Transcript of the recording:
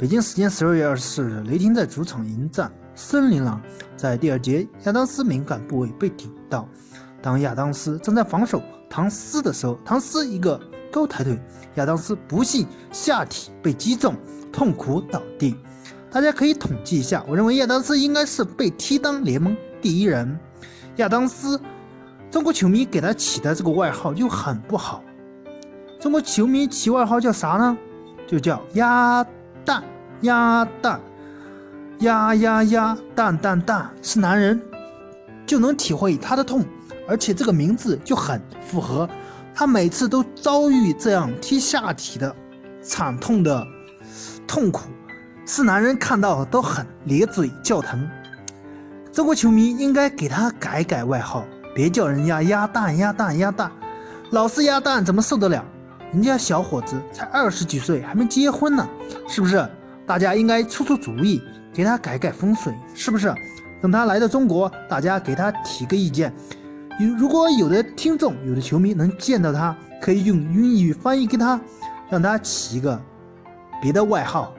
北京时间十二月二十四日，雷霆在主场迎战森林狼，在第二节，亚当斯敏感部位被顶到，当亚当斯正在防守唐斯的时候，唐斯一个高抬腿，亚当斯不幸下体被击中，痛苦倒地。大家可以统计一下，我认为亚当斯应该是被踢当联盟第一人。亚当斯，中国球迷给他起的这个外号就很不好，中国球迷起外号叫啥呢？就叫鸭。蛋鸭蛋鸭鸭鸭蛋蛋蛋是男人就能体会他的痛，而且这个名字就很符合他每次都遭遇这样踢下体的惨痛的痛苦，是男人看到都很咧嘴叫疼。中国球迷应该给他改改外号，别叫人家鸭蛋鸭蛋鸭蛋，老是鸭蛋怎么受得了？人家小伙子才二十几岁，还没结婚呢，是不是？大家应该出出主意，给他改改风水，是不是？等他来到中国，大家给他提个意见。有如果有的听众、有的球迷能见到他，可以用英语翻译给他，让他起一个别的外号。